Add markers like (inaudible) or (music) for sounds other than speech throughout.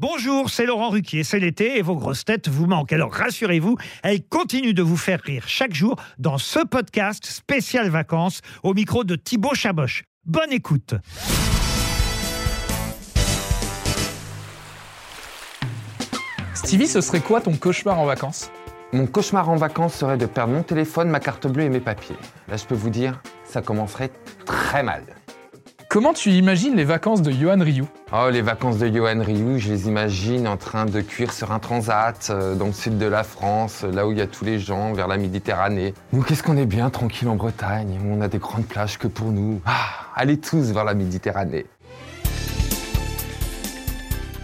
Bonjour, c'est Laurent Ruquier, c'est l'été et vos grosses têtes vous manquent. Alors rassurez-vous, elles continuent de vous faire rire chaque jour dans ce podcast spécial vacances au micro de Thibaut Chaboch. Bonne écoute. Stevie, ce serait quoi ton cauchemar en vacances? Mon cauchemar en vacances serait de perdre mon téléphone, ma carte bleue et mes papiers. Là, je peux vous dire, ça commencerait très mal. Comment tu imagines les vacances de Johan Ryu? Oh, les vacances de Johan Ryu, je les imagine en train de cuire sur un transat euh, dans le sud de la France, là où il y a tous les gens, vers la Méditerranée. Nous, qu'est-ce qu'on est bien tranquille en Bretagne, où on a des grandes plages que pour nous. Ah, allez tous vers la Méditerranée.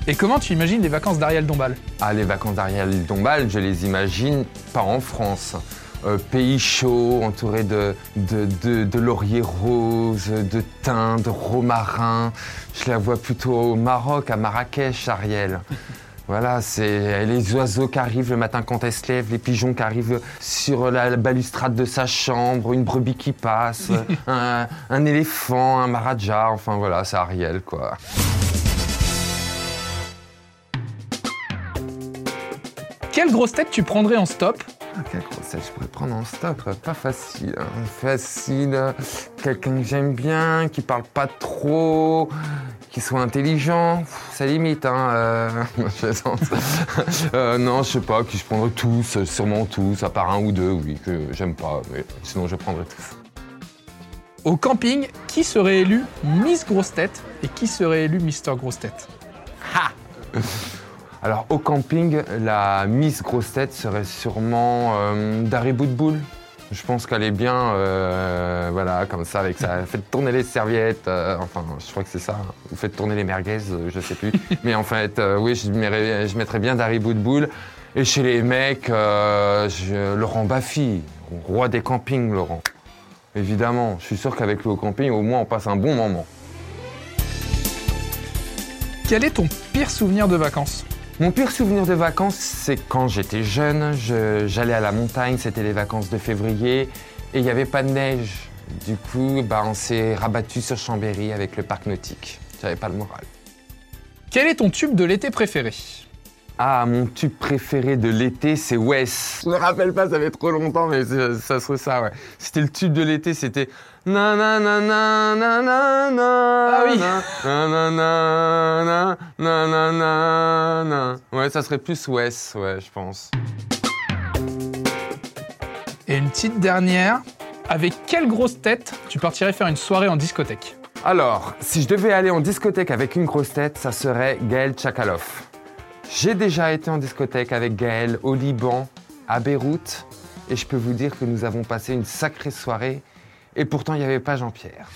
Et comment tu imagines les vacances d'Ariel Dombal? Ah, les vacances d'Ariel Dombal, je les imagine pas en France. Euh, pays chaud, entouré de, de, de, de lauriers roses, de thym, de romarin. Je la vois plutôt au Maroc, à Marrakech, Ariel. (laughs) Voilà, c'est les oiseaux qui arrivent le matin quand elle se lève, les pigeons qui arrivent sur la balustrade de sa chambre, une brebis qui passe, (laughs) un, un éléphant, un maharaja, enfin voilà, c'est Ariel quoi. Quelle grosse tête tu prendrais en stop? Quelle grossesse je pourrais prendre en stop Pas facile. hein. Facile. Quelqu'un que j'aime bien, qui parle pas trop, qui soit intelligent. Pff, Ça limite, hein. euh. (laughs) Euh, non, je sais pas, qui je prendrais tous, euh, sûrement tous, à part un ou deux, oui, que j'aime pas, mais sinon je prendrais tous. Au camping, qui serait élu Miss Grosse Tête et qui serait élu Mister Grosse Tête? (laughs) Alors au camping, la Miss Grosse Tête serait sûrement euh, Dari Boudboul. Je pense qu'elle est bien, euh, voilà, comme ça, avec ça. (laughs) Faites tourner les serviettes, euh, enfin, je crois que c'est ça. Vous faites tourner les merguez, euh, je sais plus. (laughs) Mais en fait, oui, je mettrais, je mettrais bien Dari Boudboul. Et chez les mecs, je- Laurent Baffy, roi des campings, Laurent. Évidemment, je suis sûr qu'avec lui au camping, au moins, on passe un bon moment. Quel est ton pire souvenir de vacances? Mon pire souvenir de vacances, c'est quand j'étais jeune, je- j'allais à la montagne, c'était les vacances de février, et il n'y avait pas de neige. Du coup, bah, on s'est rabattu sur Chambéry avec le parc nautique. J'avais pas le moral. Quel est ton tube de l'été préféré? Ah, mon tube préféré de l'été, c'est Wes. Je me rappelle pas, ça fait trop longtemps, mais ça serait ça, ouais. C'était le tube de l'été, c'était. Na na na na na na na. Ah oui. Na na na na na na na na. Ouais, ça serait plus Wes, ouais, je pense. Et une petite dernière, avec quelle grosse tête tu partirais faire une soirée en discothèque Alors, si je devais aller en discothèque avec une grosse tête, ça serait Gaël Tchakaloff. J'ai déjà été en discothèque avec Gaël au Liban, à Beyrouth, et je peux vous dire que nous avons passé une sacrée soirée, et pourtant il n'y avait pas Jean-Pierre.